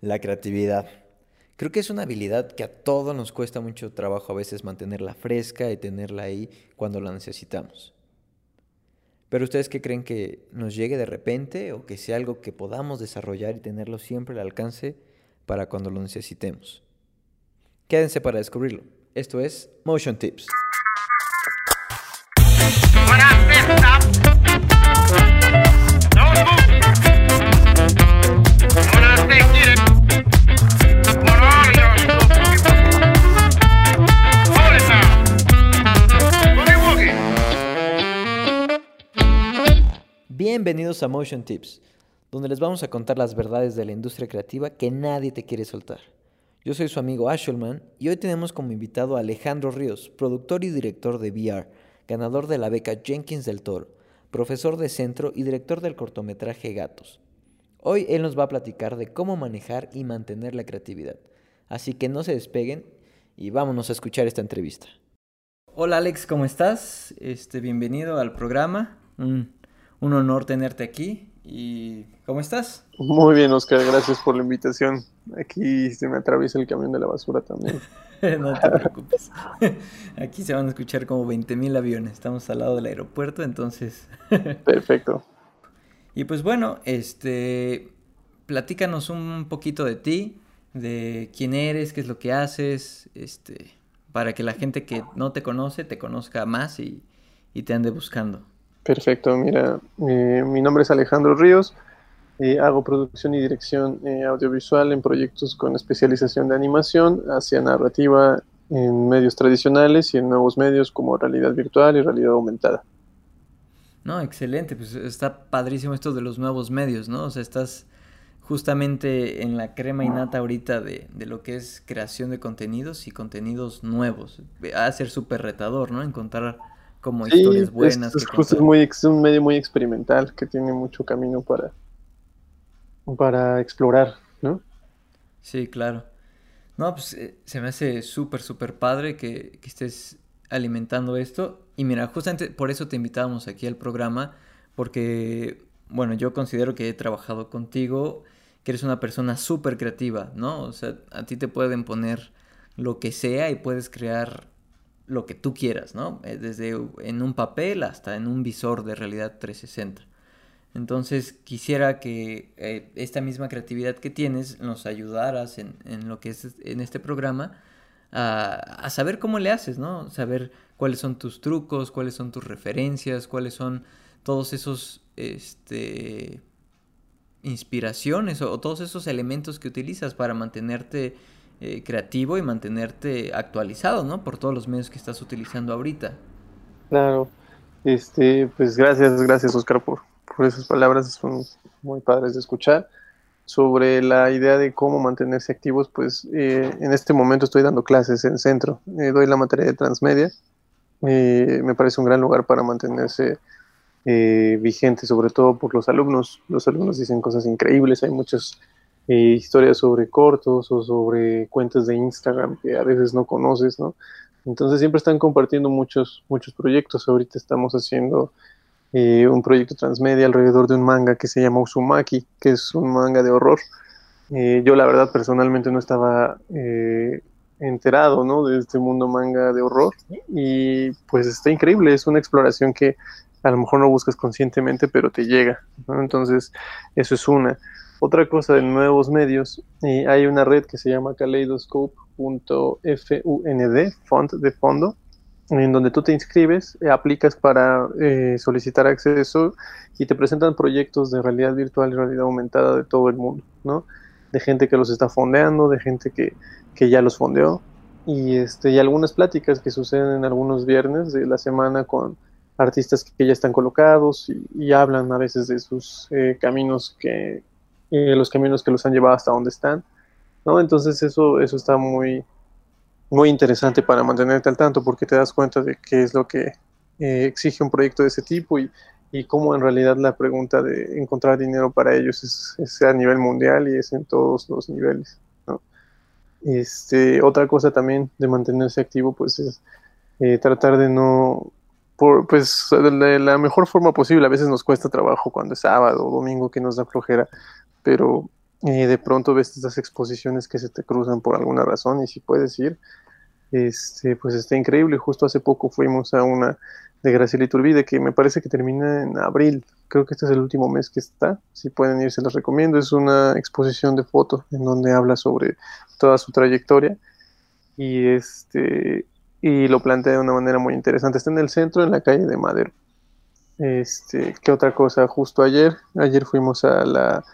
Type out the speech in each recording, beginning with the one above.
La creatividad. Creo que es una habilidad que a todos nos cuesta mucho trabajo a veces mantenerla fresca y tenerla ahí cuando la necesitamos. Pero ustedes qué creen que nos llegue de repente o que sea algo que podamos desarrollar y tenerlo siempre al alcance para cuando lo necesitemos. Quédense para descubrirlo. Esto es Motion Tips. Bienvenidos a Motion Tips, donde les vamos a contar las verdades de la industria creativa que nadie te quiere soltar. Yo soy su amigo Ashelman y hoy tenemos como invitado a Alejandro Ríos, productor y director de VR, ganador de la beca Jenkins del Toro, profesor de centro y director del cortometraje Gatos. Hoy él nos va a platicar de cómo manejar y mantener la creatividad. Así que no se despeguen y vámonos a escuchar esta entrevista. Hola Alex, ¿cómo estás? Este, bienvenido al programa un honor tenerte aquí. ¿Y cómo estás? Muy bien, Oscar, gracias por la invitación. Aquí se me atraviesa el camión de la basura también. no te preocupes. Aquí se van a escuchar como 20.000 aviones. Estamos al lado del aeropuerto, entonces. Perfecto. Y pues bueno, este platícanos un poquito de ti, de quién eres, qué es lo que haces, este, para que la gente que no te conoce te conozca más y, y te ande buscando. Perfecto, mira, eh, mi nombre es Alejandro Ríos, eh, hago producción y dirección eh, audiovisual en proyectos con especialización de animación hacia narrativa en medios tradicionales y en nuevos medios como realidad virtual y realidad aumentada. No, excelente, pues está padrísimo esto de los nuevos medios, ¿no? O sea, estás justamente en la crema innata ahorita de, de lo que es creación de contenidos y contenidos nuevos. Va a ser súper retador, ¿no? Encontrar como historias buenas. Es, es, muy, un medio muy experimental que tiene mucho camino para, para explorar, ¿no? Sí, claro. No, pues eh, se me hace súper, súper padre que, que, estés alimentando esto. Y mira, justamente por eso te invitábamos aquí al programa, porque, bueno, yo considero que he trabajado contigo, que eres una persona súper creativa, ¿no? O sea, a ti te pueden poner lo que sea y puedes crear lo que tú quieras, ¿no? Eh, desde en un papel hasta en un visor de realidad 360. Entonces quisiera que eh, esta misma creatividad que tienes nos ayudaras en, lo que es en este programa a, saber cómo le haces, ¿no? Saber cuáles son tus trucos, cuáles son tus referencias, cuáles son todos esos este, inspiraciones o todos esos elementos que utilizas para mantenerte eh, creativo y mantenerte actualizado, ¿no? Por todos los medios que estás utilizando ahorita. Claro, este, pues gracias, gracias Oscar por, por esas palabras, son muy padres de escuchar. Sobre la idea de cómo mantenerse activos, pues eh, en este momento estoy dando clases en centro, eh, doy la materia de transmedia, me parece un gran lugar para mantenerse vigente, sobre todo por los alumnos. Los alumnos dicen cosas increíbles, hay muchos eh, historias sobre cortos o sobre cuentas de Instagram que a veces no conoces, ¿no? Entonces siempre están compartiendo muchos, muchos proyectos. Ahorita estamos haciendo eh, un proyecto transmedia alrededor de un manga que se llama Uzumaki, que es un manga de horror. Eh, yo la verdad personalmente no estaba enterado ¿no? de este mundo manga de horror y pues está increíble, es una exploración que a lo mejor no buscas conscientemente pero te llega, ¿no? entonces eso es una. Otra cosa de nuevos medios, eh, hay una red que se llama kaleidoscope.fund, font de fondo, en donde tú te inscribes, eh, aplicas para eh, solicitar acceso y te presentan proyectos de realidad virtual y realidad aumentada de todo el mundo, ¿no? De gente que los está fondeando, de gente que, que ya los fondeó, y, este, y algunas pláticas que suceden en algunos viernes de la semana con artistas que ya están colocados y, hablan a veces de sus caminos que, los caminos que los han llevado hasta donde están, ¿no? Entonces eso, eso está muy, muy interesante para mantenerte al tanto porque te das cuenta de qué es lo que eh, exige un proyecto de ese tipo y, y cómo en realidad la pregunta de encontrar dinero para ellos es, es, a nivel mundial y es en todos los niveles. ¿no? Este, otra cosa también de mantenerse activo pues es eh, tratar de no, por, pues de la mejor forma posible, a veces nos cuesta trabajo cuando es sábado o domingo que nos da flojera, pero y de pronto ves estas exposiciones que se te cruzan por alguna razón y si puedes ir, este, pues está increíble. Justo hace poco fuimos a una de Graciela Iturbide que me parece que termina en abril. Creo que este es el último mes que está. Si pueden ir, se los recomiendo. Es una exposición de fotos en donde habla sobre toda su trayectoria y este y lo plantea de una manera muy interesante. Está en el centro, en la calle de Madero. Este, ¿qué otra cosa? Justo ayer, ayer fuimos a la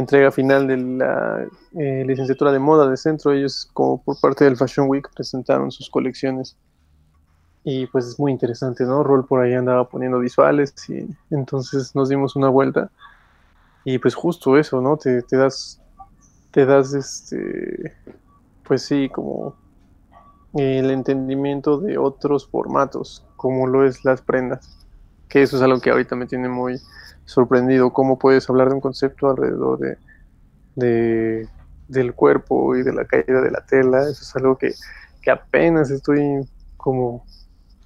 entrega final de la eh, licenciatura de moda de centro. Ellos, como por parte del Fashion Week, presentaron sus colecciones. Y pues es muy interesante, ¿no? Rol por ahí andaba poniendo visuales y entonces nos dimos una vuelta. Y pues justo eso, ¿no? Te, te das, te das este, pues sí, como el entendimiento de otros formatos, como lo es las prendas. Que eso es algo que ahorita me tiene muy, sorprendido cómo puedes hablar de un concepto alrededor de, del cuerpo y de la caída de la tela. Eso es algo que, apenas estoy como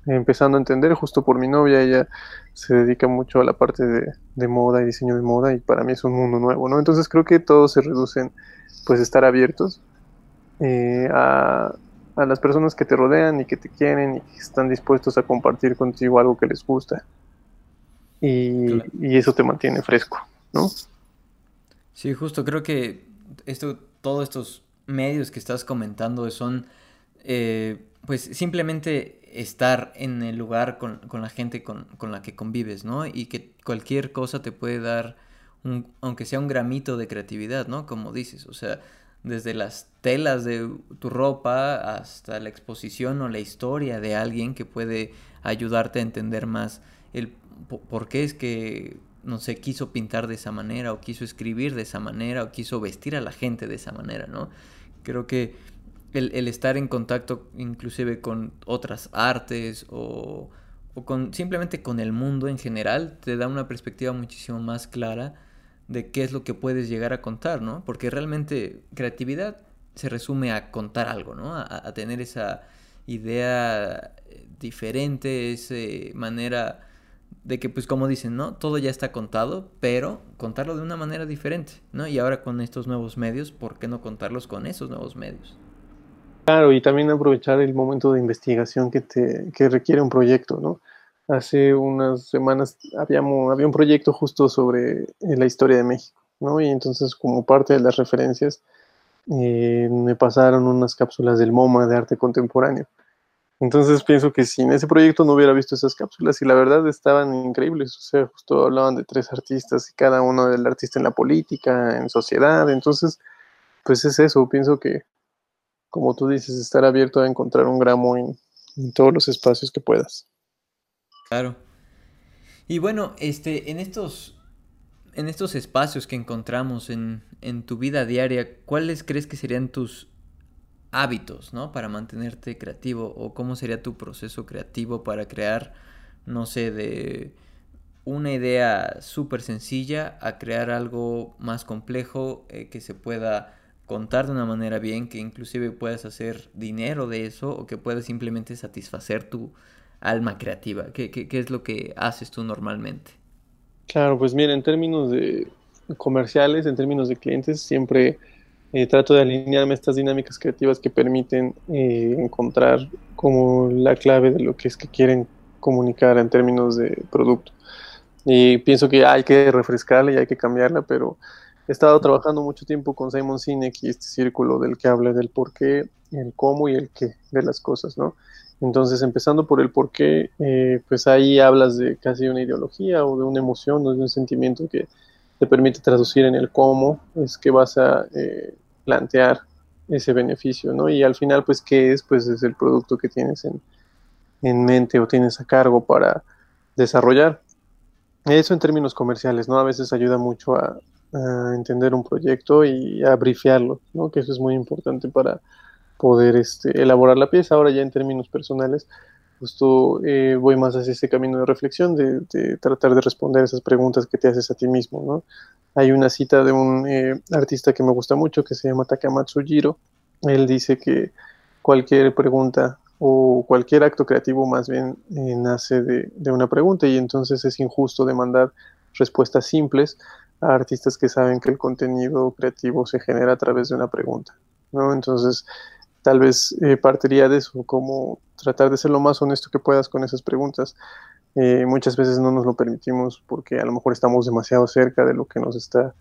empezando a entender justo por mi novia. Ella se dedica mucho a la parte de, moda y diseño de moda y para mí es un mundo nuevo, ¿no? Entonces creo que todos se reducen pues estar abiertos eh, a, a las personas que te rodean y que te quieren y que están dispuestos a compartir contigo algo que les gusta y, eso te mantiene fresco, ¿no? Sí, justo, creo que esto, todos estos medios que estás comentando son, eh, pues simplemente estar en el lugar con, la gente con, la que convives, ¿no? Y que cualquier cosa te puede dar, un, aunque sea un gramito de creatividad, ¿no? Como dices, o sea, desde las telas de tu ropa hasta la exposición o la historia de alguien que puede ayudarte a entender más el por qué es que, no sé, quiso pintar de esa manera, o quiso escribir de esa manera, o quiso vestir a la gente de esa manera, ¿no? Creo que el, estar en contacto inclusive con otras artes o, o, con simplemente con el mundo en general te da una perspectiva muchísimo más clara de qué es lo que puedes llegar a contar, ¿no? Porque realmente creatividad se resume a contar algo, ¿no? A, a tener esa idea diferente, esa manera de que pues como dicen, ¿no? Todo ya está contado, pero contarlo de una manera diferente, ¿no? Y ahora con estos nuevos medios, ¿por qué no contarlos con esos nuevos medios? Claro, y también aprovechar el momento de investigación que, te, que requiere un proyecto, ¿no? Hace unas semanas habíamos, había un proyecto justo sobre eh, la historia de México, ¿no? Y entonces como parte de las referencias eh, me pasaron unas cápsulas del MoMA de arte contemporáneo entonces pienso que si en ese proyecto no hubiera visto esas cápsulas y la verdad estaban increíbles, o sea, justo hablaban de tres artistas y cada uno del artista en la política, en sociedad, entonces, pues es eso, pienso que, como tú dices, estar abierto a encontrar un gramo en, todos los espacios que puedas. Claro. Y bueno, este, en estos, en estos espacios que encontramos en, en tu vida diaria, ¿cuáles crees que serían tus hábitos, ¿no? Para mantenerte creativo o cómo sería tu proceso creativo para crear, no sé, de una idea súper sencilla a crear algo más complejo eh, que se pueda contar de una manera bien, que inclusive puedas hacer dinero de eso o que puedas simplemente satisfacer tu alma creativa. ¿Qué, qué, es lo que haces tú normalmente? Claro, pues mira, en términos de comerciales, en términos de clientes, siempre eh, trato de alinearme a estas dinámicas creativas que permiten eh, encontrar como la clave de lo que es que quieren comunicar en términos de producto. Y pienso que hay que refrescarla y hay que cambiarla, pero he estado trabajando mucho tiempo con Simon Sinek y este círculo del que habla del por qué, el cómo y el qué de las cosas, ¿no? Entonces, empezando por el por qué, eh, pues ahí hablas de casi una ideología o de una emoción o de un sentimiento que te permite traducir en el cómo es que vas a plantear ese beneficio, ¿no? Y al final, pues, ¿qué es? Pues es el producto que tienes en, mente o tienes a cargo para desarrollar. Eso en términos comerciales, ¿no? A veces ayuda mucho a, entender un proyecto y a brifearlo, ¿no? Que eso es muy importante para poder este, elaborar la pieza. Ahora ya en términos personales, justo eh, voy más hacia ese camino de reflexión, de, tratar de responder esas preguntas que te haces a ti mismo, ¿no? Hay una cita de un eh, artista que me gusta mucho que se llama Takamatsu Jiro. Él dice que cualquier pregunta o cualquier acto creativo más bien eh, nace de, de, una pregunta y entonces es injusto demandar respuestas simples a artistas que saben que el contenido creativo se genera a través de una pregunta, ¿no? Entonces, tal vez eh, partiría de eso, como tratar de ser lo más honesto que puedas con esas preguntas. Eh, muchas veces no nos lo permitimos porque a lo mejor estamos demasiado cerca de lo que nos está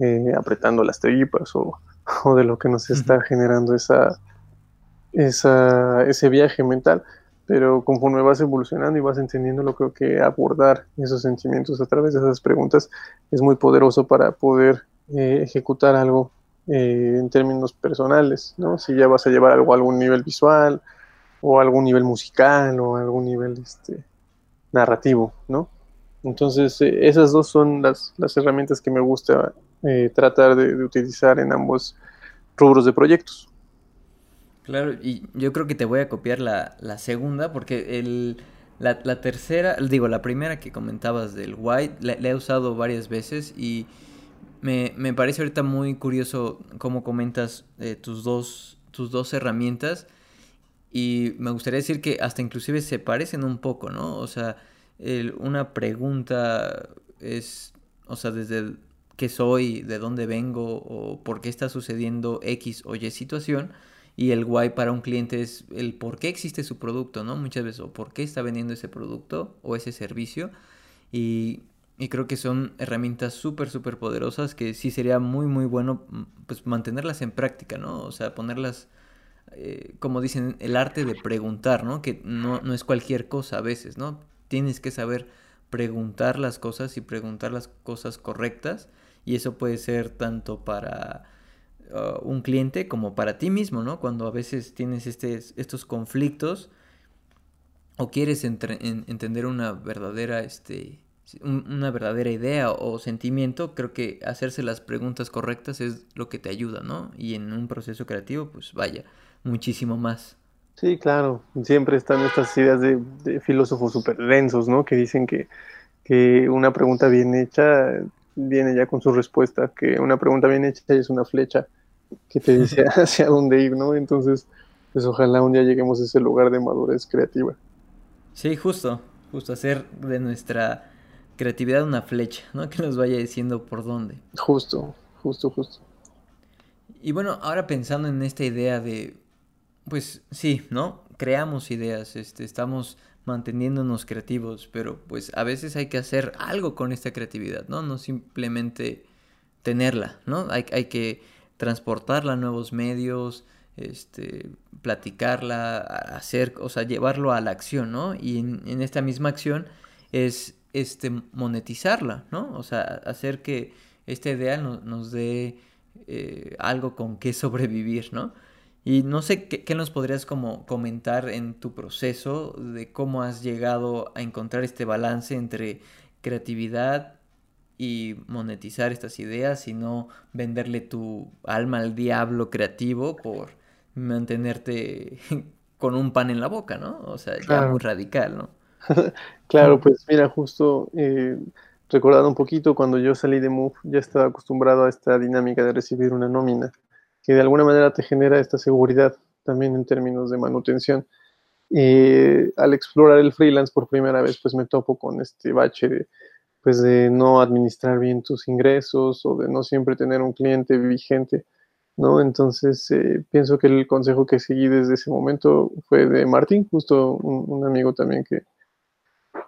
eh, apretando las tripas o, o, de lo que nos está generando esa, esa, ese viaje mental. Pero conforme vas evolucionando y vas entendiendo, lo creo que abordar esos sentimientos a través de esas preguntas es muy poderoso para poder ejecutar algo eh, en términos personales, ¿no? Si ya vas a llevar algo a algún nivel visual o algún nivel musical o algún nivel este, narrativo, ¿no? Entonces, eh, esas dos son las, las, herramientas que me gusta eh, tratar de, utilizar en ambos rubros de proyectos. Claro, y yo creo que te voy a copiar la, la segunda, porque el, la, la, tercera, digo, la primera que comentabas del white, la, he usado varias veces y me, me parece ahorita muy curioso cómo comentas eh, tus, dos, tus dos herramientas y me gustaría decir que hasta inclusive se parecen un poco, ¿no? O sea, una pregunta es, o sea, desde qué soy, de dónde vengo o por qué está sucediendo X o Y situación. Y el why para un cliente es el por qué existe su producto, ¿no? Muchas veces, o por qué está vendiendo ese producto o ese servicio. Y y creo que son herramientas súper, súper poderosas que sí sería muy, muy bueno mm, pues mantenerlas en práctica, ¿no? O sea, ponerlas, eh, como dicen, el arte de preguntar, ¿no? Que no, no es cualquier cosa a veces, ¿no? Tienes que saber preguntar las cosas y preguntar las cosas correctas. Y eso puede ser tanto para uh, un cliente como para ti mismo, ¿no? Cuando a veces tienes este, estos conflictos o quieres entender una verdadera, este, una verdadera idea o sentimiento, creo que hacerse las preguntas correctas es lo que te ayuda, ¿no? Y en un proceso creativo, pues vaya, muchísimo más. Sí, claro, siempre están estas ideas de, filósofos súper densos, ¿no? Que dicen que, que, una pregunta bien hecha viene ya con su respuesta, que una pregunta bien hecha es una flecha que te dice hacia dónde ir, ¿no? Entonces, pues ojalá un día lleguemos a ese lugar de madurez creativa. Sí, justo, justo hacer de nuestra creatividad una flecha, ¿no? Que nos vaya diciendo por dónde. Justo, justo, justo. Y bueno, ahora pensando en esta idea de, pues sí, ¿no? Creamos ideas, este, estamos manteniéndonos creativos, pero pues a veces hay que hacer algo con esta creatividad, ¿no? No simplemente tenerla, ¿no? Hay, hay que transportarla a nuevos medios, este, platicarla, hacer, o sea, llevarlo a la acción, ¿no? Y en, en esta misma acción es este, monetizarla, ¿no? O sea, hacer que esta idea nos dé eh, algo con qué sobrevivir, ¿no? Y no sé ¿qué, nos podrías como comentar en tu proceso de cómo has llegado a encontrar este balance entre creatividad y monetizar estas ideas y no venderle tu alma al diablo creativo por mantenerte con un pan en la boca, ¿no? O sea, ya muy radical, ¿no? claro, pues mira, justo eh, recordando un poquito, cuando yo salí de Move ya estaba acostumbrado a esta dinámica de recibir una nómina, que de alguna manera te genera esta seguridad también en términos de manutención. Y al explorar el freelance por primera vez, pues me topo con este bache de, pues de no administrar bien tus ingresos o de no siempre tener un cliente vigente, ¿no? Entonces, eh, pienso que el consejo que seguí desde ese momento fue de Martín, justo un amigo también que,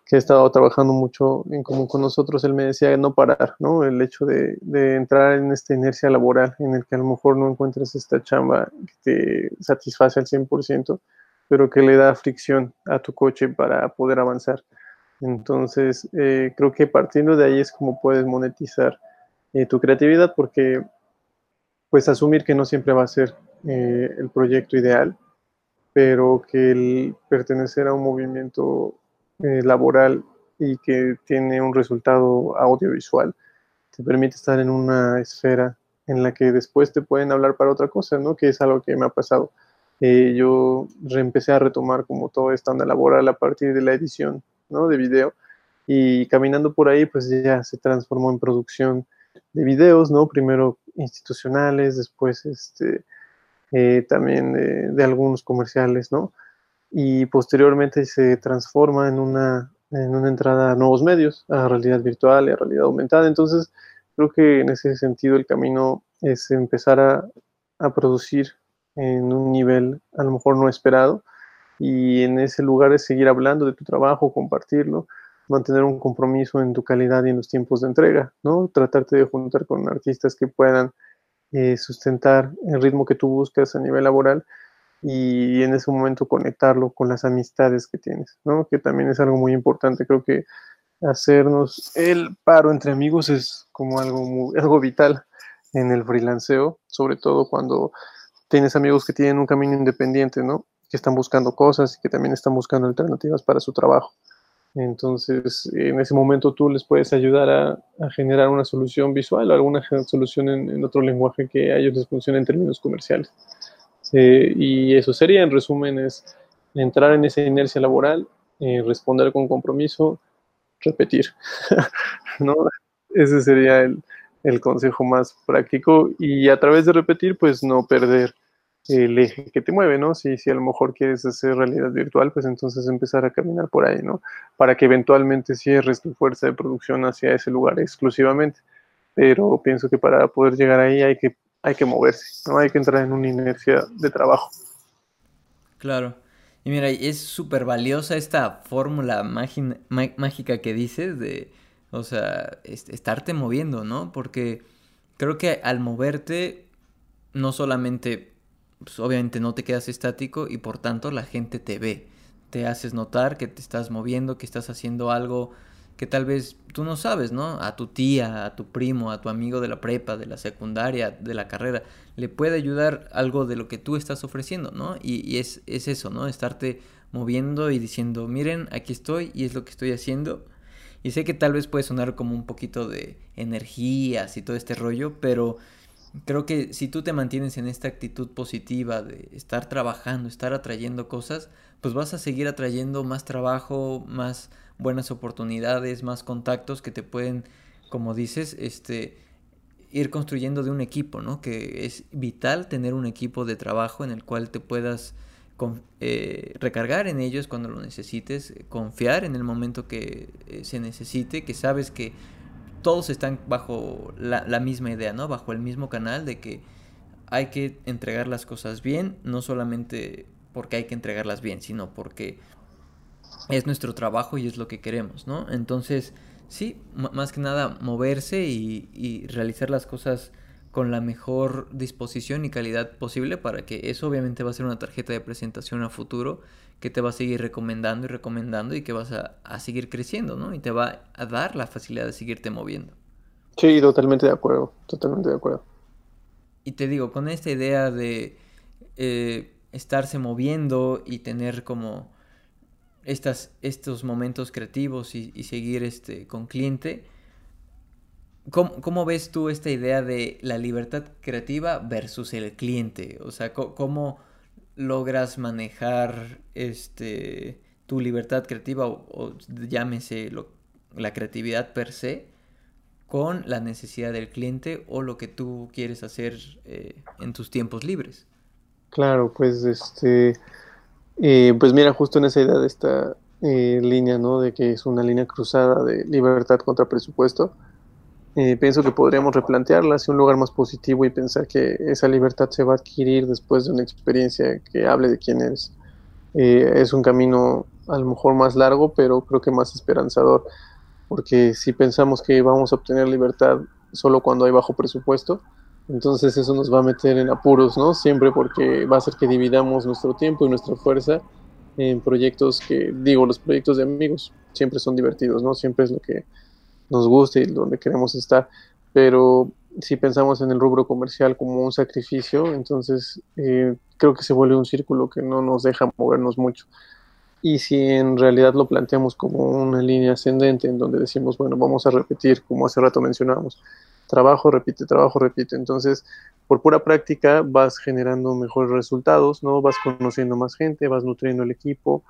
que ha estado trabajando mucho en común con nosotros, él me decía no parar, ¿no? El hecho de, entrar en esta inercia laboral en el que a lo mejor no encuentres esta chamba que te satisface al 100%, pero que le da fricción a tu coche para poder avanzar. Entonces, eh, creo que partiendo de ahí es como puedes monetizar eh, tu creatividad, porque pues asumir que no siempre va a ser eh, el proyecto ideal, pero que el pertenecer a un movimiento eh, laboral y que tiene un resultado audiovisual, te permite estar en una esfera en la que después te pueden hablar para otra cosa, ¿no? Que es algo que me ha pasado. Eh, yo empecé a retomar como toda esta onda laboral a partir de la edición, ¿no? De video y caminando por ahí, pues ya se transformó en producción de videos, ¿no? Primero institucionales, después este, eh, también de, de, algunos comerciales, ¿no? Y posteriormente se transforma en una, en una entrada a nuevos medios, a realidad virtual y a realidad aumentada. Entonces, creo que en ese sentido el camino es empezar a, a producir en un nivel a lo mejor no esperado y en ese lugar es seguir hablando de tu trabajo, compartirlo, mantener un compromiso en tu calidad y en los tiempos de entrega, ¿no? Tratarte de juntar con artistas que puedan eh, sustentar el ritmo que tú buscas a nivel laboral y en ese momento conectarlo con las amistades que tienes, ¿no? Que también es algo muy importante. Creo que hacernos el paro entre amigos es como algo, algo vital en el freelanceo, sobre todo cuando tienes amigos que tienen un camino independiente, ¿no? Que están buscando cosas y que también están buscando alternativas para su trabajo. Entonces, en ese momento tú les puedes ayudar a, generar una solución visual o alguna solución en, otro lenguaje que a ellos les funcione en términos comerciales. Eh, y eso sería, en resumen, es entrar en esa inercia laboral, eh, responder con compromiso, repetir. ¿no? Ese sería el, el consejo más práctico y a través de repetir, pues no perder el eje que te mueve, ¿no? Si, si a lo mejor quieres hacer realidad virtual, pues entonces empezar a caminar por ahí, ¿no? Para que eventualmente cierres tu fuerza de producción hacia ese lugar exclusivamente. Pero pienso que para poder llegar ahí hay que, hay que moverse, ¿no? Hay que entrar en una inercia de trabajo. Claro. Y mira, es súper valiosa esta fórmula mágica que dices de, o sea, estarte moviendo, ¿no? Porque creo que al moverte, no solamente pues obviamente no te quedas estático y por tanto la gente te ve. Te haces notar que te estás moviendo, que estás haciendo algo que tal vez tú no sabes, ¿no? A tu tía, a tu primo, a tu amigo de la prepa, de la secundaria, de la carrera, le puede ayudar algo de lo que tú estás ofreciendo, ¿no? Y, es, es eso, ¿no? Estarte moviendo y diciendo, miren, aquí estoy y es lo que estoy haciendo. Y sé que tal vez puede sonar como un poquito de energías y todo este rollo, pero creo que si tú te mantienes en esta actitud positiva de estar trabajando, estar atrayendo cosas, pues vas a seguir atrayendo más trabajo, más buenas oportunidades, más contactos que te pueden, como dices, este ir construyendo de un equipo, ¿no? Que es vital tener un equipo de trabajo en el cual te puedas eh, recargar en ellos cuando lo necesites, confiar en el momento que eh, se necesite, que sabes que todos están bajo la, misma idea, ¿no? Bajo el mismo canal de que hay que entregar las cosas bien, no solamente porque hay que entregarlas bien, sino porque es nuestro trabajo y es lo que queremos, ¿no? Entonces, sí, más que nada moverse y, y, realizar las cosas con la mejor disposición y calidad posible para que eso obviamente va a ser una tarjeta de presentación a futuro que te va a seguir recomendando y recomendando y que vas a, seguir creciendo, ¿no? Y te va a dar la facilidad de seguirte moviendo. Sí, totalmente de acuerdo, totalmente de acuerdo. Y te digo, con esta idea de eh, estarse moviendo y tener como estas, estos momentos creativos y, seguir este, con cliente, ¿cómo, ¿cómo, ves tú esta idea de la libertad creativa versus el cliente? O sea, ¿cómo logras manejar este tu libertad creativa o, llámese la creatividad per se con la necesidad del cliente o lo que tú quieres hacer eh, en tus tiempos libres. Claro, pues este, eh, pues mira, justo en esa idea de esta eh, línea, ¿no? De que es una línea cruzada de libertad contra presupuesto eh, pienso que podríamos replantearla hacia un lugar más positivo y pensar que esa libertad se va a adquirir después de una experiencia que hable de quién eres. Eh, es un camino a lo mejor más largo, pero creo que más esperanzador, porque si pensamos que vamos a obtener libertad solo cuando hay bajo presupuesto, entonces eso nos va a meter en apuros, ¿no? Siempre porque va a hacer que dividamos nuestro tiempo y nuestra fuerza en proyectos que, digo, los proyectos de amigos siempre son divertidos, ¿no? Siempre es lo que nos guste y donde queremos estar, pero si pensamos en el rubro comercial como un sacrificio, entonces eh, creo que se vuelve un círculo que no nos deja movernos mucho. Y si en realidad lo planteamos como una línea ascendente en donde decimos, bueno, vamos a repetir, como hace rato mencionábamos, trabajo, repite, trabajo, repite. Entonces, por pura práctica vas generando mejores resultados, ¿no? Vas conociendo más gente, vas nutriendo el equipo,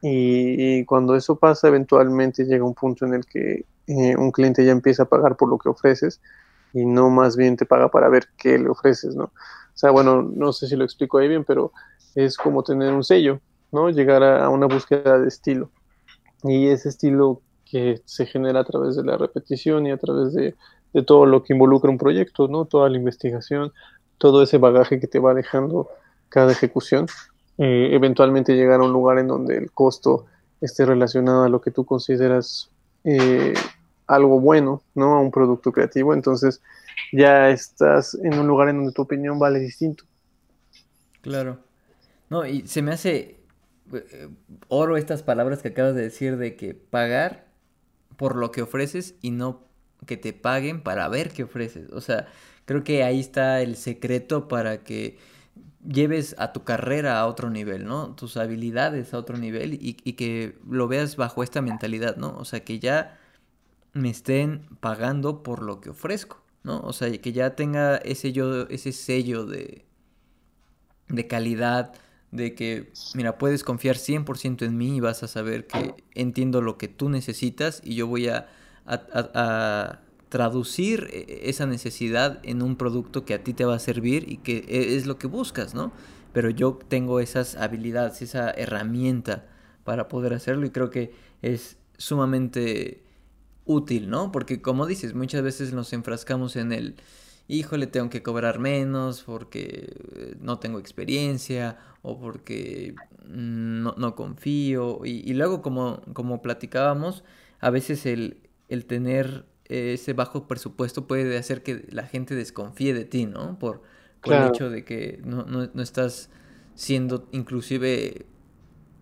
y, cuando eso pasa, eventualmente llega un punto en el que eh, un cliente ya empieza a pagar por lo que ofreces y no más bien te paga para ver qué le ofreces, ¿no? O sea, bueno, no sé si lo explico ahí bien, pero es como tener un sello, ¿no? Llegar a, una búsqueda de estilo. Y ese estilo que se genera a través de la repetición y a través de de todo lo que involucra un proyecto, ¿no? Toda la investigación, todo ese bagaje que te va dejando cada ejecución, eh, eventualmente llegar a un lugar en donde el costo esté relacionado a lo que tú consideras eh, algo bueno, ¿no? A un producto creativo, entonces ya estás en un lugar en donde tu opinión vale distinto. Claro. No, y se me hace eh, oro estas palabras que acabas de decir de que pagar por lo que ofreces y no que te paguen para ver qué ofreces. O sea, creo que ahí está el secreto para que lleves a tu carrera a otro nivel, ¿no? Tus habilidades a otro nivel y, que lo veas bajo esta mentalidad, ¿no? O sea, que ya me estén pagando por lo que ofrezco, ¿no? O sea, que ya tenga ese, yo, ese sello de, de calidad, de que, mira, puedes confiar 100% en mí y vas a saber que entiendo lo que tú necesitas y yo voy a, a, traducir e, esa necesidad en un producto que a ti te va a servir y que e, es lo que buscas, ¿no? Pero yo tengo esas habilidades, esa herramienta para poder hacerlo y creo que es sumamente útil, ¿no? Porque como dices, muchas veces nos enfrascamos en el híjole, tengo que cobrar menos porque eh, no tengo experiencia o porque no, confío. Y, luego, como, como platicábamos, a veces el, el tener ese bajo presupuesto puede hacer que la gente desconfíe de ti, ¿no? Por, el hecho de que no, no, no estás siendo inclusive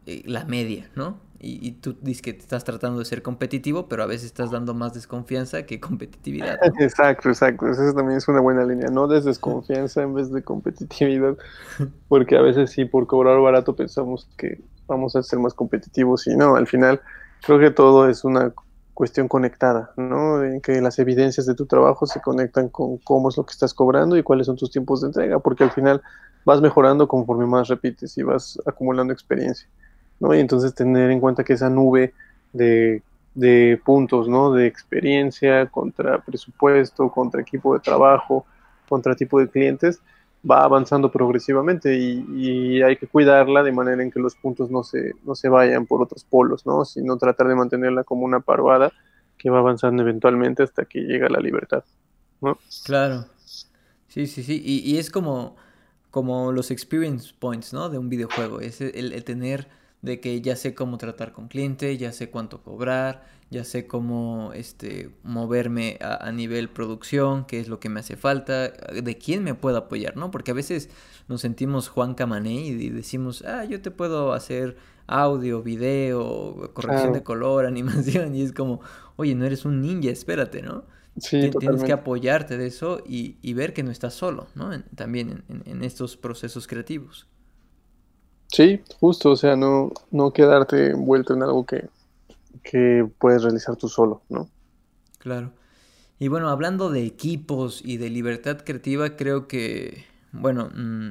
eh, la media, ¿no? Y, tú dices que te estás tratando de ser competitivo, pero a veces estás dando más desconfianza que competitividad. Exacto, exacto. Esa también es una buena línea. No des desconfianza en vez de competitividad, porque a veces sí, por cobrar barato pensamos que vamos a ser más competitivos y no, al final creo que todo es una cuestión conectada, ¿no? En que las evidencias de tu trabajo se conectan con cómo es lo que estás cobrando y cuáles son tus tiempos de entrega, porque al final vas mejorando conforme más repites y vas acumulando experiencia. ¿no? Y entonces tener en cuenta que esa nube de, puntos, ¿no? De experiencia contra presupuesto, contra equipo de trabajo, contra tipo de clientes, va avanzando progresivamente y, hay que cuidarla de manera en que los puntos no se, no se vayan por otros polos, ¿no? Sino tratar de mantenerla como una parvada que va avanzando eventualmente hasta que llega la libertad, ¿no? Claro. Sí, sí, sí. Y, es como, como los experience points, ¿no? De un videojuego. Es el tener de que ya sé cómo tratar con cliente, ya sé cuánto cobrar, ya sé cómo este, moverme a, nivel producción, qué es lo que me hace falta, de quién me puedo apoyar, ¿no? Porque a veces nos sentimos Juan Camané y decimos, ah, yo te puedo hacer audio, video, corrección de color, animación, y es como, oye, no eres un ninja, espérate, ¿no? Sí, Tienes que apoyarte de eso y, ver que no estás solo, ¿no? también en estos procesos creativos. Sí, justo, o sea, no, no quedarte envuelto en algo que, que puedes realizar tú solo, ¿no? Claro. Y bueno, hablando de equipos y de libertad creativa, creo que, bueno, mm,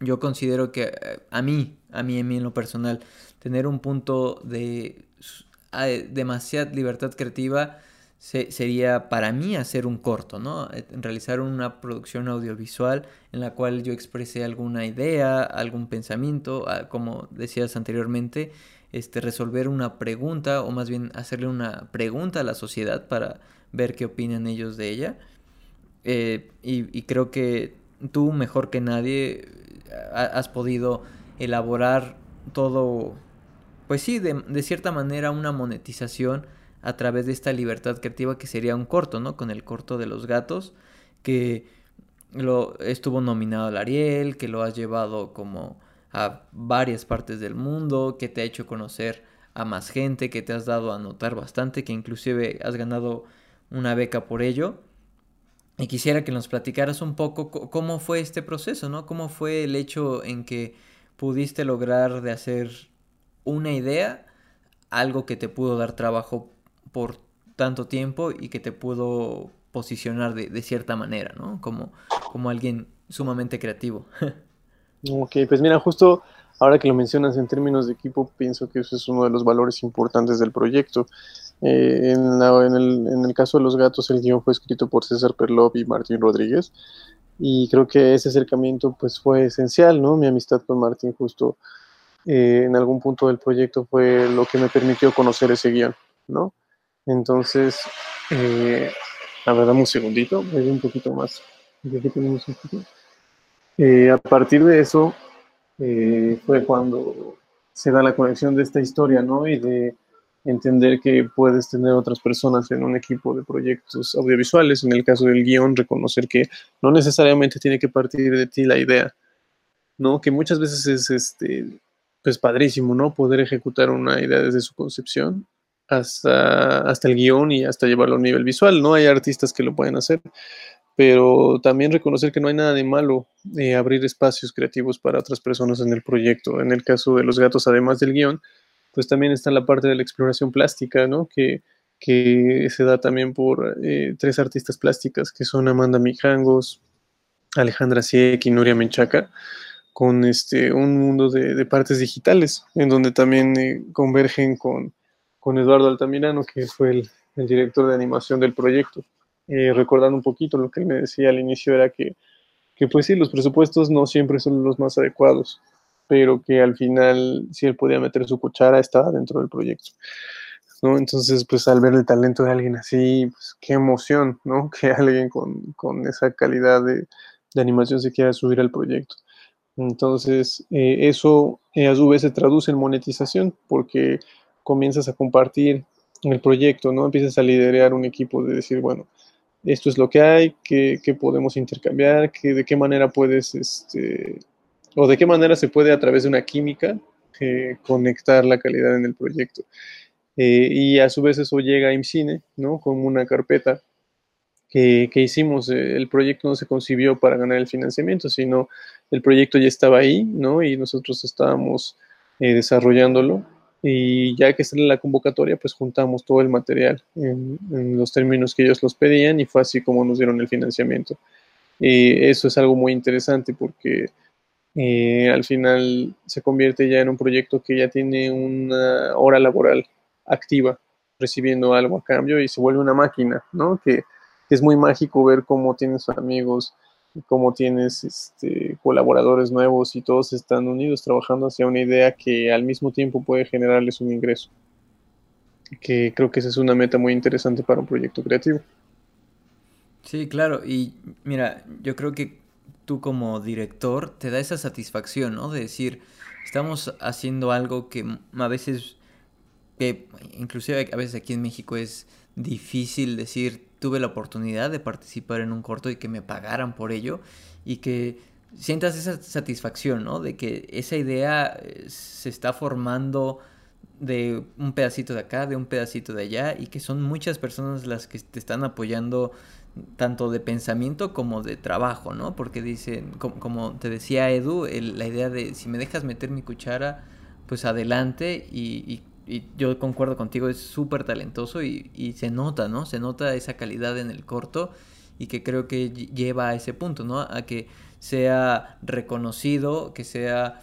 yo considero que eh, a mí, a mí, a mí en lo personal, tener un punto de demasiada libertad creativa sería para mí hacer un corto, ¿no? Eh, realizar una producción audiovisual en la cual yo expresé alguna idea, algún pensamiento, ah, como decías anteriormente, este, resolver una pregunta o más bien hacerle una pregunta a la sociedad para ver qué opinan ellos de ella. Eh, y, creo que tú mejor que nadie has podido elaborar todo, pues sí, de cierta manera una monetización a través de esta libertad creativa que sería un corto, ¿no? Con el corto de los gatos, que lo estuvo nominado al Ariel, que lo has llevado como a varias partes del mundo, que te ha hecho conocer a más gente, que te has dado a notar bastante, que inclusive has ganado una beca por ello. Y quisiera que nos platicaras un poco cómo fue este proceso, ¿no? Cómo fue el hecho en que pudiste lograr de hacer una idea, algo que te pudo dar trabajo por tanto tiempo y que te pudo posicionar de, cierta manera, ¿no? Como, como alguien sumamente creativo. ok, pues mira, justo ahora que lo mencionas en términos de equipo, pienso que eso es uno de los valores importantes del proyecto. Eh, en, el, caso de los gatos, el guion fue escrito por César Perlov y Martín Rodríguez. Y creo que ese acercamiento pues fue esencial, ¿no? Mi amistad con Martín justo eh, en algún punto del proyecto fue lo que me permitió conocer ese guion, ¿no? Entonces, eh, A ver, dame un segundito, voy un poquito más. Aquí tenemos un poquito. Eh, a partir de eso eh, fue cuando se da la conexión de esta historia, ¿no? Y de entender que puedes tener otras personas en un equipo de proyectos audiovisuales. En el caso del guion, reconocer que no necesariamente tiene que partir de ti la idea, ¿no? Que muchas veces es este, pues padrísimo, ¿no? Poder ejecutar una idea desde su concepción hasta, hasta el guion y hasta llevarlo a un nivel visual, ¿no? Hay artistas que lo pueden hacer, pero también reconocer que no hay nada de malo eh, abrir espacios creativos para otras personas en el proyecto. En el caso de los gatos, además del guion, pues también está la parte de la exploración plástica, ¿no? Que, que se da también por eh, tres artistas plásticas, que son Amanda Mijangos, Alejandra Sieck y Nuria Menchaca, con este, un mundo de, partes digitales, en donde también eh, convergen con, con, Eduardo Altamirano, que fue el, director de animación del proyecto. Eh, recordando un poquito lo que él me decía al inicio, era que, que, pues sí, los presupuestos no siempre son los más adecuados, pero que al final, si él podía meter su cuchara, estaba dentro del proyecto. ¿no? Entonces, pues al ver el talento de alguien así, pues qué emoción, ¿no? Que alguien con, con esa calidad de, de, animación se quiera subir al proyecto. Entonces, eh, eso eh, a su vez se traduce en monetización, porque comienzas a compartir el proyecto, ¿no? Empiezas a liderar un equipo de decir, bueno, esto es lo que hay, qué, podemos intercambiar, de qué manera puedes, este, o de qué manera se puede a través de una química eh, conectar la calidad en el proyecto. Eh, y a su vez eso llega a IMCINE, ¿no? Como una carpeta que, hicimos. Eh, el proyecto no se concibió para ganar el financiamiento, sino el proyecto ya estaba ahí, ¿no? Y nosotros estábamos desarrollándolo y ya que sale la convocatoria, pues juntamos todo el material en, los términos que ellos los pedían y fue así como nos dieron el financiamiento. Y eso es algo muy interesante porque eh, al final se convierte ya en un proyecto que ya tiene una hora laboral activa, recibiendo algo a cambio y se vuelve una máquina, ¿no? Que, que es muy mágico ver cómo tienes amigos, cómo tienes este, colaboradores nuevos y todos están unidos trabajando hacia una idea que al mismo tiempo puede generarles un ingreso. Que creo que esa es una meta muy interesante para un proyecto creativo. Sí, claro. Y mira, yo creo que tú como director te da esa satisfacción, ¿no? De decir, estamos haciendo algo que a veces, que inclusive a veces aquí en México es difícil decir, tuve la oportunidad de participar en un corto y que me pagaran por ello y que sientas esa satisfacción, ¿no? De que esa idea eh, se está formando de un pedacito de acá, de un pedacito de allá y que son muchas personas las que te están apoyando tanto de pensamiento como de trabajo, ¿no? Porque dicen, como, te decía Edu, la idea de si me dejas meter mi cuchara, pues adelante y y yo concuerdo contigo, es súper talentoso y, y, se nota, ¿no? Se nota esa calidad en el corto y que creo que lleva a ese punto, ¿no? A que sea reconocido, que sea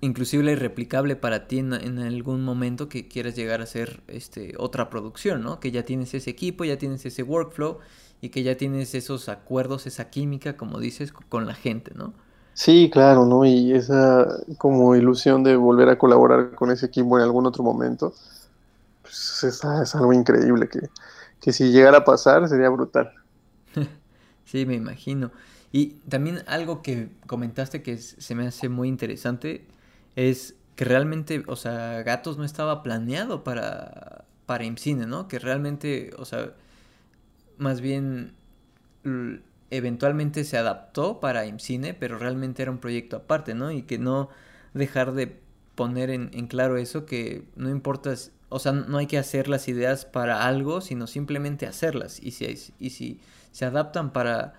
inclusive irreplicable para ti en, en, algún momento que quieras llegar a hacer este, otra producción, ¿no? Que ya tienes ese equipo, ya tienes ese workflow y que ya tienes esos acuerdos, esa química, como dices, con la gente, ¿no? Sí, claro, ¿no? Y esa como ilusión de volver a colaborar con ese equipo en algún otro momento, pues es, algo increíble que, que si llegara a pasar sería brutal. sí, me imagino. Y también algo que comentaste que se me hace muy interesante es que realmente, o sea, Gatos no estaba planeado para, para IMCINE, ¿no? Que realmente, o sea, más bien eventualmente se adaptó para IMCINE, pero realmente era un proyecto aparte, ¿no? Y que no dejar de poner en, claro eso, que no importa, o sea, no hay que hacer las ideas para algo, sino simplemente hacerlas. Y si, y si se adaptan para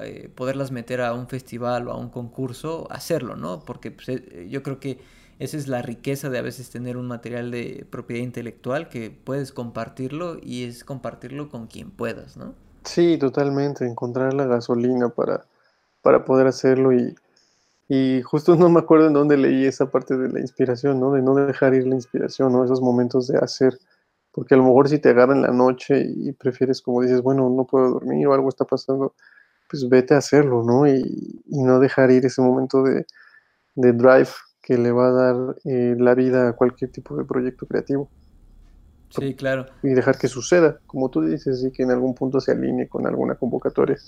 eh, poderlas meter a un festival o a un concurso, hacerlo, ¿no? Porque pues, eh, yo creo que esa es la riqueza de a veces tener un material de propiedad intelectual que puedes compartirlo y es compartirlo con quien puedas, ¿no? Sí, totalmente, encontrar la gasolina para, para poder hacerlo y, y justo no me acuerdo en dónde leí esa parte de la inspiración, ¿no? De no dejar ir la inspiración, ¿no? Esos momentos de hacer, porque a lo mejor si te agarra en la noche y prefieres, como dices, bueno, no puedo dormir o algo está pasando, pues vete a hacerlo, ¿no? Y, no dejar ir ese momento de, drive que le va a dar eh, la vida a cualquier tipo de proyecto creativo. Sí, claro. Y dejar que suceda, como tú dices, y que en algún punto se alinee con alguna convocatoria.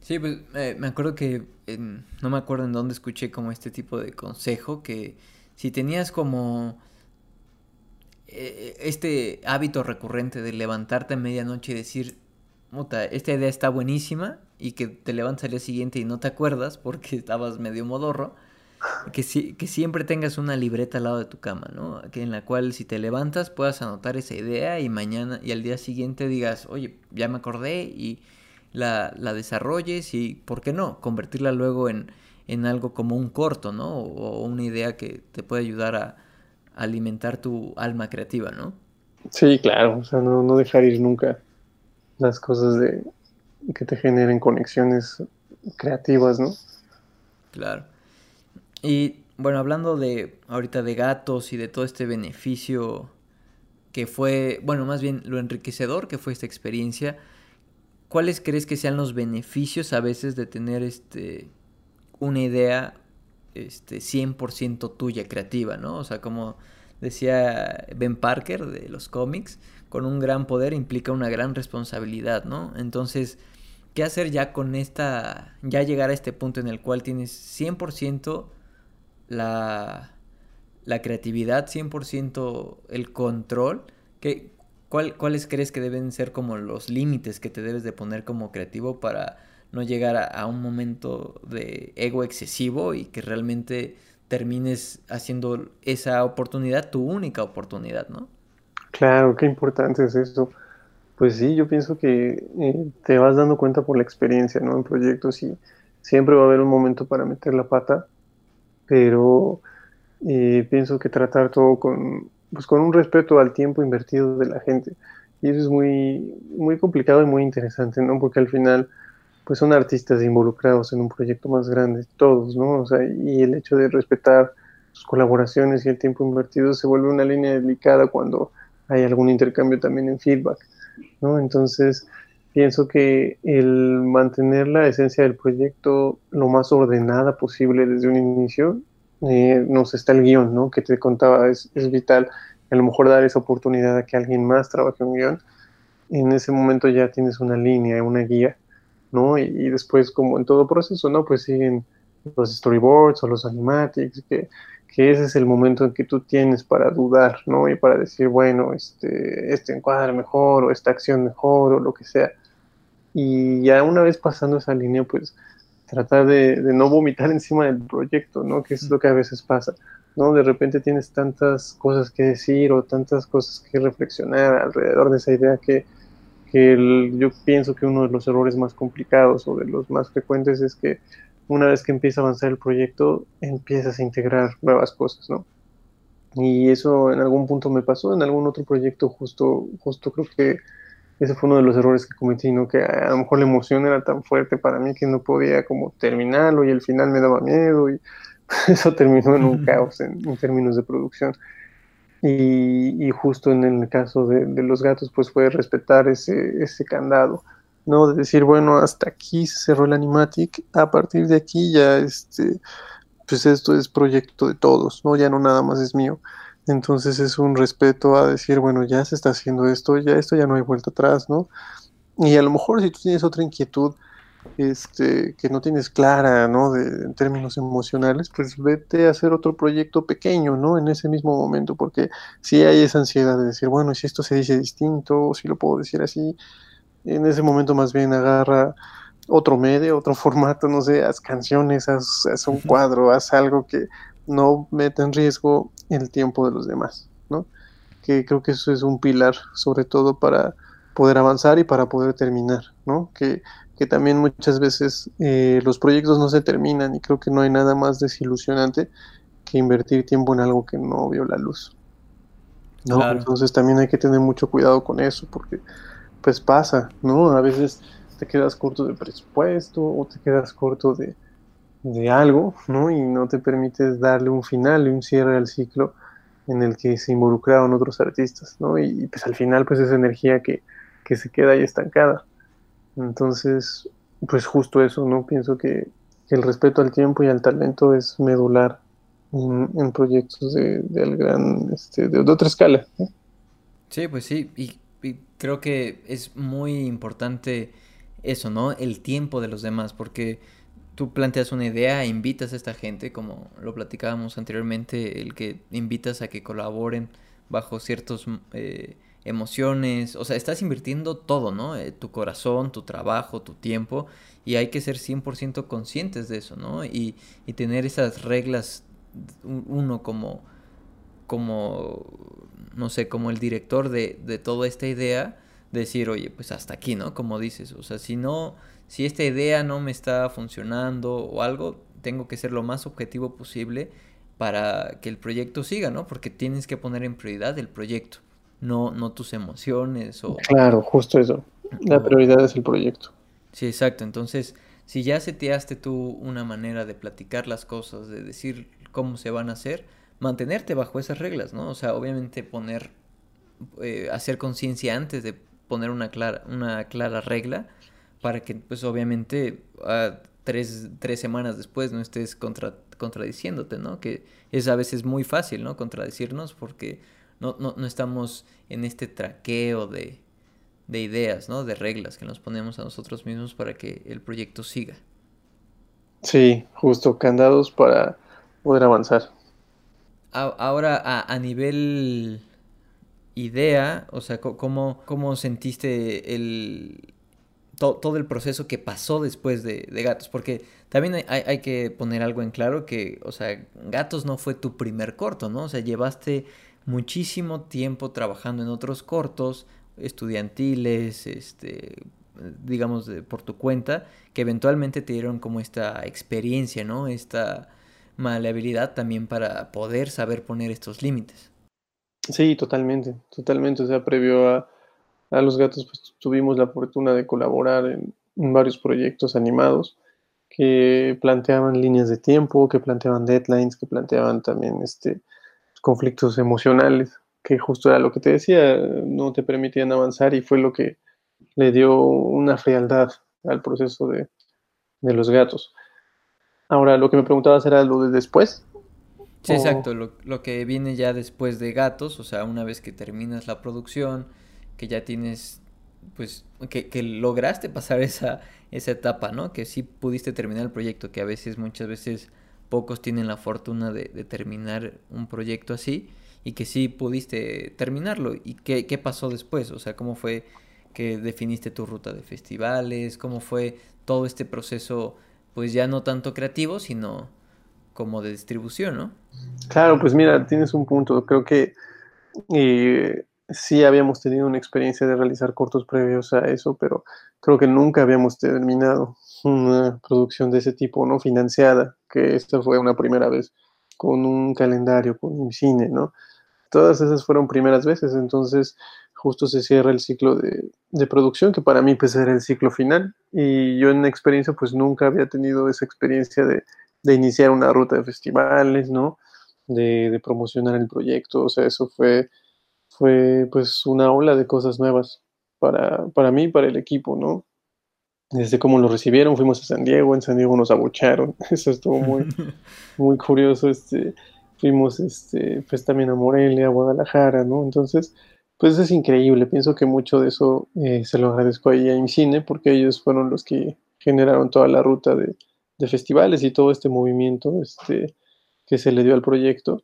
Sí, pues eh, me acuerdo que no me acuerdo en dónde escuché como este tipo de consejo que si tenías como eh, este hábito recurrente de levantarte a medianoche y decir, Muta, esta idea está buenísima y que te levantas al día siguiente y no te acuerdas porque estabas medio modorro, que, si, que siempre tengas una libreta al lado de tu cama, ¿no? Que en la cual si te levantas puedas anotar esa idea y mañana y al día siguiente digas, oye, ya me acordé y la, la desarrolles y, ¿por qué no? Convertirla luego en, en algo como un corto, ¿no? O, una idea que te puede ayudar a, alimentar tu alma creativa, ¿no? Sí, claro, o sea, no, no dejar ir nunca las cosas de que te generen conexiones creativas, ¿no? Claro. Y bueno, hablando de ahorita de gatos y de todo este beneficio que fue, bueno, más bien lo enriquecedor que fue esta experiencia, ¿cuáles crees que sean los beneficios a veces de tener este una idea este 100% tuya creativa, ¿no? O sea, como decía Ben Parker de los cómics, con un gran poder implica una gran responsabilidad, ¿no? Entonces, ¿qué hacer ya con esta, ya llegar a este punto en el cual tienes 100% la, la creatividad, 100% el control? ¿Qué, ¿Cuáles crees que deben ser como los límites que te debes de poner como creativo para no llegar a, un momento de ego excesivo y que realmente termines haciendo esa oportunidad tu única oportunidad, ¿no? Claro, qué importante es eso. Pues sí, yo pienso que eh, te vas dando cuenta por la experiencia, ¿no? En proyectos y siempre va a haber un momento para meter la pata, pero eh, pienso que tratar todo con, pues con un respeto al tiempo invertido de la gente. Y eso es muy, muy complicado y muy interesante, ¿no? Porque al final, pues son artistas involucrados en un proyecto más grande, todos, ¿no? O sea, y el hecho de respetar sus colaboraciones y el tiempo invertido se vuelve una línea delicada cuando hay algún intercambio también en feedback, ¿no? Entonces, pienso que el mantener la esencia del proyecto lo más ordenada posible desde un inicio eh, nos está el guion, ¿no? Que te contaba, es, es vital. A lo mejor dar esa oportunidad a que alguien más trabaje un guion. En ese momento ya tienes una línea, una guía, ¿no? Y, después, como en todo proceso, ¿no? Pues siguen los storyboards o los animatics, que, que ese es el momento en que tú tienes para dudar, ¿no? Y para decir, bueno, este, este encuadre mejor, o esta acción mejor, o lo que sea. Y ya una vez pasando esa línea, pues tratar de, no vomitar encima del proyecto, ¿no? Que es lo que a veces pasa, ¿no? De repente tienes tantas cosas que decir o tantas cosas que reflexionar alrededor de esa idea que, yo pienso que uno de los errores más complicados o de los más frecuentes es que una vez que empieza a avanzar el proyecto, empiezas a integrar nuevas cosas, ¿no? Y eso en algún punto me pasó, en algún otro proyecto justo, justo creo que ese fue uno de los errores que cometí, ¿no? Que a lo mejor la emoción era tan fuerte para mí que no podía como terminarlo y el final me daba miedo y eso terminó en un caos en, términos de producción. Y, justo en el caso de, los gatos, pues fue respetar ese, ese candado, ¿no? De decir, bueno, hasta aquí se cerró el animatic, a partir de aquí ya, este, pues esto es proyecto de todos, ¿no? Ya no nada más es mío. Entonces es un respeto a decir, bueno, ya se está haciendo esto, ya esto ya no hay vuelta atrás, ¿no? Y a lo mejor si tú tienes otra inquietud este, que no tienes clara, ¿no? De, en términos emocionales, pues vete a hacer otro proyecto pequeño, ¿no? En ese mismo momento, porque si hay esa ansiedad de decir, bueno, si esto se dice distinto, o si lo puedo decir así, en ese momento más bien agarra otro medio, otro formato, no sé, haz canciones, haz, haz un cuadro, haz algo que no meta en riesgo el tiempo de los demás, ¿no? Que creo que eso es un pilar, sobre todo para poder avanzar y para poder terminar, ¿no? Que, que también muchas veces eh, los proyectos no se terminan y creo que no hay nada más desilusionante que invertir tiempo en algo que no vio la luz. ¿no? Entonces también hay que tener mucho cuidado con eso porque pues pasa, ¿no? A veces te quedas corto de presupuesto o te quedas corto de, de algo, ¿no? Y no te permites darle un final y un cierre al ciclo en el que se involucraron otros artistas, ¿no? Y, pues al final, pues esa energía que, se queda ahí estancada. Entonces, pues justo eso, ¿no? Pienso que, el respeto al tiempo y al talento es medular en, proyectos de, gran, este, de, otra escala. Sí, pues sí, y, creo que es muy importante eso, ¿no? El tiempo de los demás, porque tú planteas una idea, e invitas a esta gente, como lo platicábamos anteriormente, el que invitas a que colaboren bajo ciertas eh, emociones, o sea, estás invirtiendo todo, ¿no? Eh, tu corazón, tu trabajo, tu tiempo, y hay que ser 100% conscientes de eso, ¿no? Y, y tener esas reglas, uno como, como, no sé, como el director de, de toda esta idea, decir, oye, pues hasta aquí, ¿no? Como dices, o sea, si no, si esta idea no me está funcionando o algo, tengo que ser lo más objetivo posible para que el proyecto siga, ¿no? Porque tienes que poner en prioridad el proyecto, no, no tus emociones o... Claro, justo eso. La prioridad es el proyecto. Sí, exacto. Entonces, si ya seteaste tú una manera de platicar las cosas, de decir cómo se van a hacer, mantenerte bajo esas reglas, ¿no? O sea, obviamente poner, eh, hacer conciencia antes de poner una clara, una clara regla para que, pues obviamente, tres, tres, semanas después no estés contra, contradiciéndote, ¿no? Que es a veces muy fácil, ¿no? Contradecirnos porque no, no, no estamos en este traqueo de, de ideas, ¿no? De reglas que nos ponemos a nosotros mismos para que el proyecto siga. Sí, justo, candados para poder avanzar. ahora, a, a, nivel idea, o sea, ¿cómo, cómo sentiste el, todo el proceso que pasó después de, Gatos? Porque también hay, hay, que poner algo en claro que, o sea, Gatos no fue tu primer corto, ¿no? O sea, llevaste muchísimo tiempo trabajando en otros cortos, estudiantiles, este, digamos, de, por tu cuenta, que eventualmente te dieron como esta experiencia, ¿no? Esta maleabilidad también para poder saber poner estos límites. Sí, totalmente, totalmente. O sea, previo a, a Los Gatos, pues tuvimos la fortuna de colaborar en, varios proyectos animados que planteaban líneas de tiempo, que planteaban deadlines, que planteaban también este, conflictos emocionales, que justo era lo que te decía, no te permitían avanzar y fue lo que le dio una frialdad al proceso de, de los gatos. Ahora, lo que me preguntabas era lo de después. Sí, exacto, lo, lo, que viene ya después de gatos, o sea, una vez que terminas la producción, que ya tienes, pues, que, que lograste pasar esa, esa etapa, ¿no? Que sí pudiste terminar el proyecto, que a veces, muchas veces, pocos tienen la fortuna de, terminar un proyecto así y que sí pudiste terminarlo. ¿Y qué, qué pasó después? O sea, ¿cómo fue que definiste tu ruta de festivales? ¿Cómo fue todo este proceso, pues ya no tanto creativo, sino como de distribución, ¿no? Claro, pues mira, tienes un punto. Creo que eh, sí habíamos tenido una experiencia de realizar cortos previos a eso, pero creo que nunca habíamos terminado una producción de ese tipo, ¿no? Financiada, que esta fue una primera vez con un calendario, con un cine, ¿no? todas esas fueron primeras veces, entonces justo se cierra el ciclo de, producción, que para mí pues era el ciclo final, y yo en experiencia pues nunca había tenido esa experiencia de, iniciar una ruta de festivales, ¿no? De, promocionar el proyecto, o sea, eso fue, fue pues una ola de cosas nuevas para, para mí, para el equipo, ¿no? Desde cómo lo recibieron, fuimos a San Diego, en San Diego nos abucharon, eso estuvo muy, muy curioso, este, fuimos este, pues también a Morelia, a Guadalajara, ¿no? Entonces, pues es increíble, pienso que mucho de eso eh, se lo agradezco ahí a IMCINE porque ellos fueron los que generaron toda la ruta de, festivales y todo este movimiento este, que se le dio al proyecto.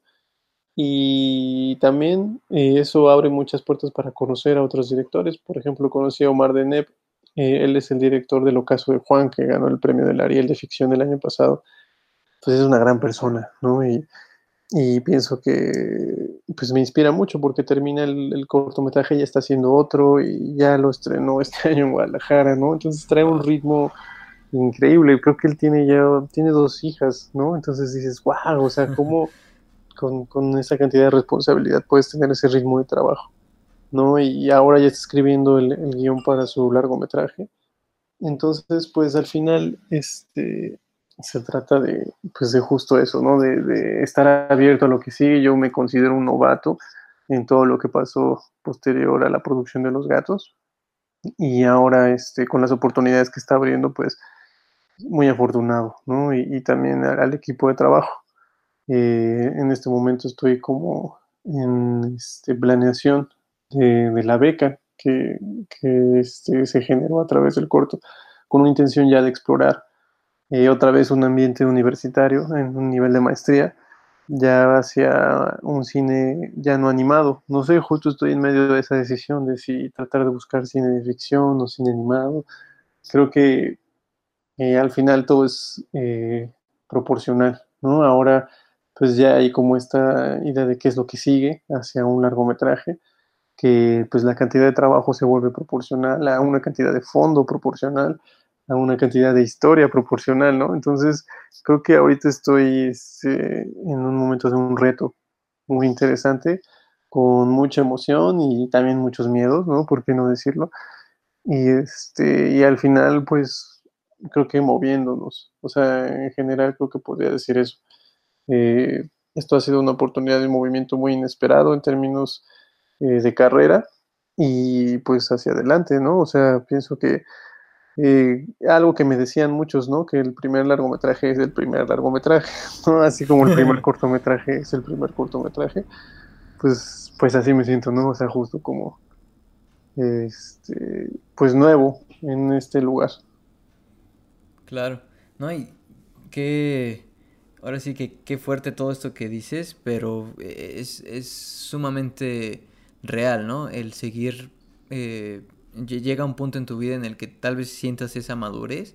Y también eh, eso abre muchas puertas para conocer a otros directores. Por ejemplo, conocí a Omar Deneb, eh, él es el director del Ocaso de Juan, que ganó el premio del Ariel de ficción el año pasado. Pues es una gran persona, ¿no? Y, y pienso que pues me inspira mucho porque termina el, cortometraje y está haciendo otro y ya lo estrenó este año en Guadalajara, ¿no? Entonces trae un ritmo increíble. Creo que él tiene ya, tiene dos hijas, ¿no? Entonces dices, wow, o sea, ¿cómo con, esa cantidad de responsabilidad puedes tener ese ritmo de trabajo? ¿No? Y ahora ya está escribiendo el, el guion para su largometraje. Entonces, pues al final, este, se trata de, pues de justo eso, ¿no? De, estar abierto a lo que sigue. Yo me considero un novato en todo lo que pasó posterior a la producción de Los Gatos. Y ahora, este, con las oportunidades que está abriendo, pues muy afortunado, ¿no? Y, también al, equipo de trabajo. Eh, en este momento estoy como en este, planeación de, la beca que, este, se generó a través del corto, con una intención ya de explorar eh, otra vez un ambiente universitario en un nivel de maestría, ya hacia un cine ya no animado. No sé, justo estoy en medio de esa decisión de si tratar de buscar cine de ficción o cine animado. Creo que eh, al final todo es proporcional, ¿no? Ahora pues ya hay como esta idea de qué es lo que sigue hacia un largometraje, que pues la cantidad de trabajo se vuelve proporcional a una cantidad de fondo proporcional, a una cantidad de historia proporcional, ¿no? Entonces creo que ahorita estoy este, en un momento de un reto muy interesante, con mucha emoción y también muchos miedos, ¿no? ¿Por qué no decirlo? Y, este, y al final, pues creo que moviéndonos, o sea, en general creo que podría decir eso. Eh, esto ha sido una oportunidad de movimiento muy inesperado en términos eh, de carrera y pues hacia adelante, ¿no? O sea, pienso que eh, algo que me decían muchos, ¿no? Que el primer largometraje es el primer largometraje, ¿no? Así como el primer cortometraje es el primer cortometraje. Pues, pues así me siento, ¿no? O sea, justo como, este, pues nuevo en este lugar. Claro, ¿no? Y qué ahora sí que qué fuerte todo esto que dices, pero es, es sumamente real, ¿no? El seguir... Eh, llega un punto en tu vida en el que tal vez sientas esa madurez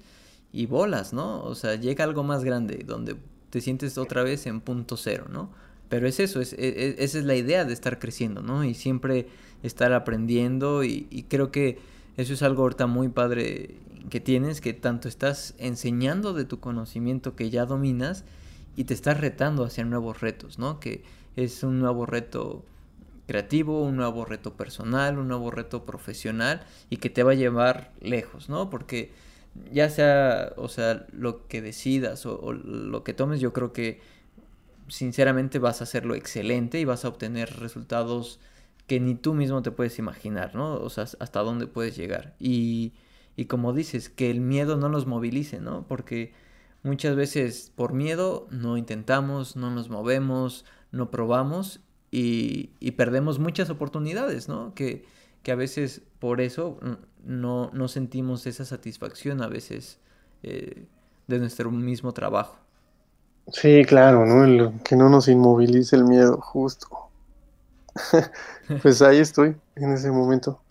y bolas, ¿no? O sea, llega algo más grande donde te sientes otra vez en punto cero, ¿no? Pero es eso, es, e, e, esa es la idea de estar creciendo, ¿no? Y siempre estar aprendiendo y, y creo que eso es algo ahorita muy padre que tienes, que tanto estás enseñando de tu conocimiento que ya dominas y te estás retando hacia nuevos retos, ¿no? Que es un nuevo reto creativo, un nuevo reto personal, un nuevo reto profesional y que te va a llevar lejos, ¿no? Porque ya sea, o sea, lo que decidas o, lo que tomes, yo creo que sinceramente vas a hacerlo excelente y vas a obtener resultados que ni tú mismo te puedes imaginar, ¿no? O sea, hasta dónde puedes llegar. Y, y como dices, que el miedo no los movilice, ¿no? Porque Muchas veces por miedo no intentamos, no nos movemos, no probamos y, perdemos muchas oportunidades, ¿no? Que, que, a veces por eso no, no, sentimos esa satisfacción a veces eh, de nuestro mismo trabajo. Sí, claro, ¿no? que no nos inmovilice el miedo, justo. pues ahí estoy, en ese momento.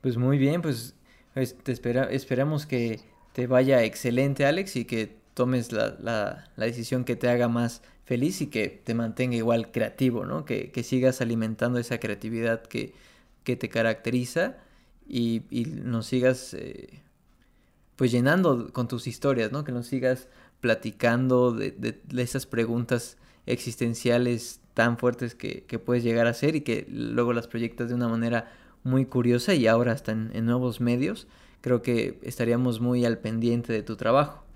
Pues muy bien, pues, pues te espera, esperamos que te vaya excelente, Alex, y que tomes la, la, decisión que te haga más feliz y que te mantenga igual creativo, ¿no? Que, que sigas alimentando esa creatividad que, que te caracteriza y, y nos sigas eh, pues llenando con tus historias, ¿no? Que nos sigas platicando de, de, esas preguntas existenciales tan fuertes que, que, puedes llegar a hacer y que luego las proyectas de una manera muy curiosa y ahora hasta en nuevos medios. Creo que estaríamos muy al pendiente de tu trabajo.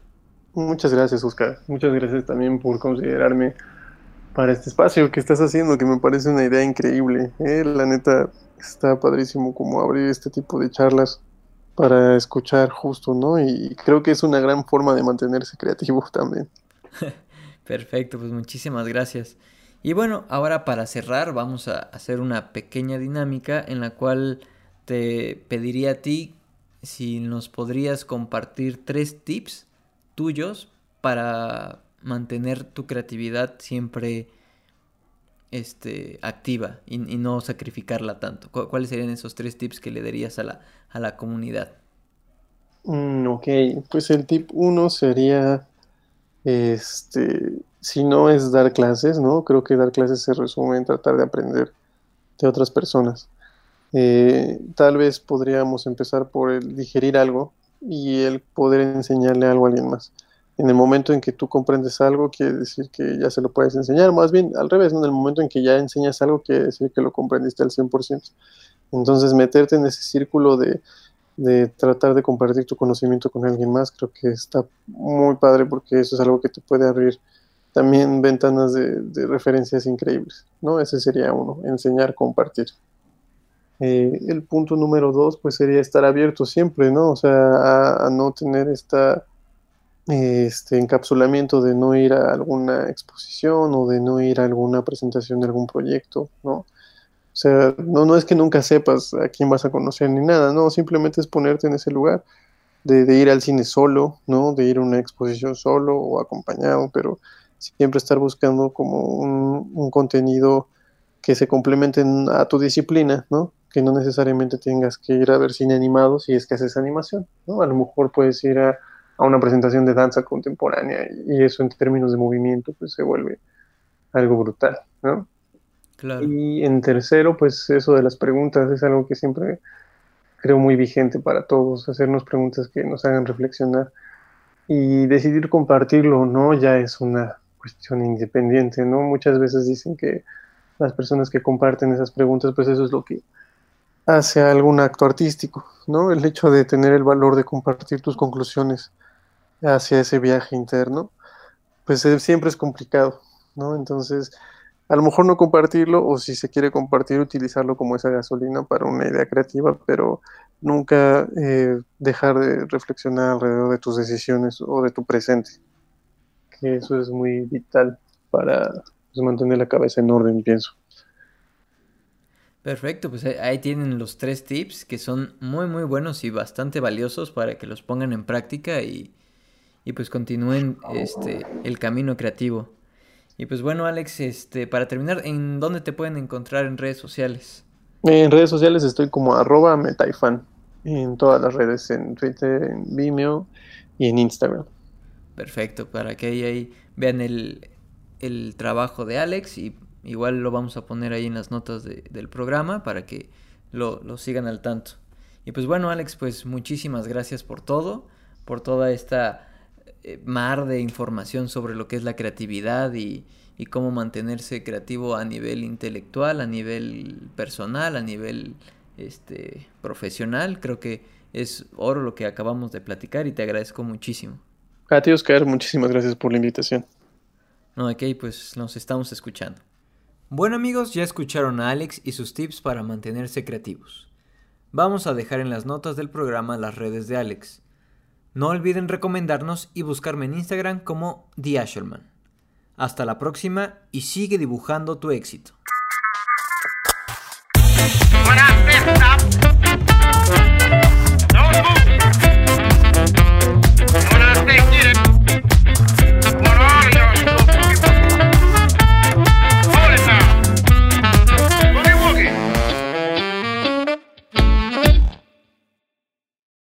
Muchas gracias, Oscar. Muchas gracias también por considerarme para este espacio que estás haciendo, que me parece una idea increíble. ¿eh? La neta, está padrísimo como abrir este tipo de charlas para escuchar justo, ¿no? Y creo que es una gran forma de mantenerse creativo también. Perfecto, pues muchísimas gracias. Y bueno, ahora para cerrar vamos a hacer una pequeña dinámica en la cual te pediría a ti si nos podrías compartir tres tips tuyos para mantener tu creatividad siempre este, activa y, no sacrificarla tanto? ¿Cuáles serían esos tres tips que le darías a la, a la comunidad? Mm, ok, pues el tip uno sería, este, si no es dar clases, ¿no? Creo que dar clases se resume en tratar de aprender de otras personas. Eh, tal vez podríamos empezar por el digerir algo, y el poder enseñarle algo a alguien más. En el momento en que tú comprendes algo, quiere decir que ya se lo puedes enseñar. Más bien, al revés, en el momento en que ya enseñas algo, quiere decir que lo comprendiste al 100%. Entonces, meterte en ese círculo de, de tratar de compartir tu conocimiento con alguien más, creo que está muy padre porque eso es algo que te puede abrir también ventanas de, de referencias increíbles, ¿no? Ese sería uno, enseñar, compartir. Eh, el punto número dos, pues sería estar abierto siempre, ¿no? O sea, a, no tener esta, este encapsulamiento de no ir a alguna exposición o de no ir a alguna presentación de algún proyecto, ¿no? O sea, no, no es que nunca sepas a quién vas a conocer ni nada, no, simplemente es ponerte en ese lugar, de, ir al cine solo, ¿no? De ir a una exposición solo o acompañado, pero siempre estar buscando como un, un contenido que se complementen a tu disciplina, ¿no? Que no necesariamente tengas que ir a ver cine animado si es que haces animación, ¿no? A lo mejor puedes ir a, a una presentación de danza contemporánea y eso en términos de movimiento pues se vuelve algo brutal, ¿no? Claro. Y en tercero, pues eso de las preguntas es algo que siempre creo muy vigente para todos, hacernos preguntas que nos hagan reflexionar y decidir compartirlo, ¿no? Ya es una cuestión independiente, ¿no? Muchas veces dicen que las personas que comparten esas preguntas, pues eso es lo que hace algún acto artístico, ¿no? El hecho de tener el valor de compartir tus conclusiones hacia ese viaje interno, pues eh, siempre es complicado, ¿no? Entonces, a lo mejor no compartirlo o si se quiere compartir, utilizarlo como esa gasolina para una idea creativa, pero nunca eh, dejar de reflexionar alrededor de tus decisiones o de tu presente, que eso es muy vital para pues, mantener la cabeza en orden, pienso. Perfecto, pues ahí tienen los tres tips que son muy muy buenos y bastante valiosos para que los pongan en práctica y, y pues continúen este el camino creativo. Y pues bueno, Alex, este para terminar, ¿en dónde te pueden encontrar en redes sociales? En redes sociales estoy como arroba metaifan en todas las redes, en Twitter, en Vimeo y en Instagram. Perfecto, para que ahí, vean el, el, trabajo de Alex y igual lo vamos a poner ahí en las notas del programa para que lo, lo sigan al tanto. Y pues bueno, Alex, pues muchísimas gracias por todo, por toda esta eh, mar de información sobre lo que es la creatividad y, cómo mantenerse creativo a nivel intelectual, a nivel personal, a nivel este, profesional. Creo que es oro lo que acabamos de platicar y te agradezco muchísimo. A ti, Oscar, muchísimas gracias por la invitación. No, ok, pues nos estamos escuchando. Bueno amigos, ya escucharon a Alex y sus tips para mantenerse creativos. Vamos a dejar en las notas del programa las redes de Alex. No olviden recomendarnos y buscarme en Instagram como The Asherman. Hasta la próxima y sigue dibujando tu éxito.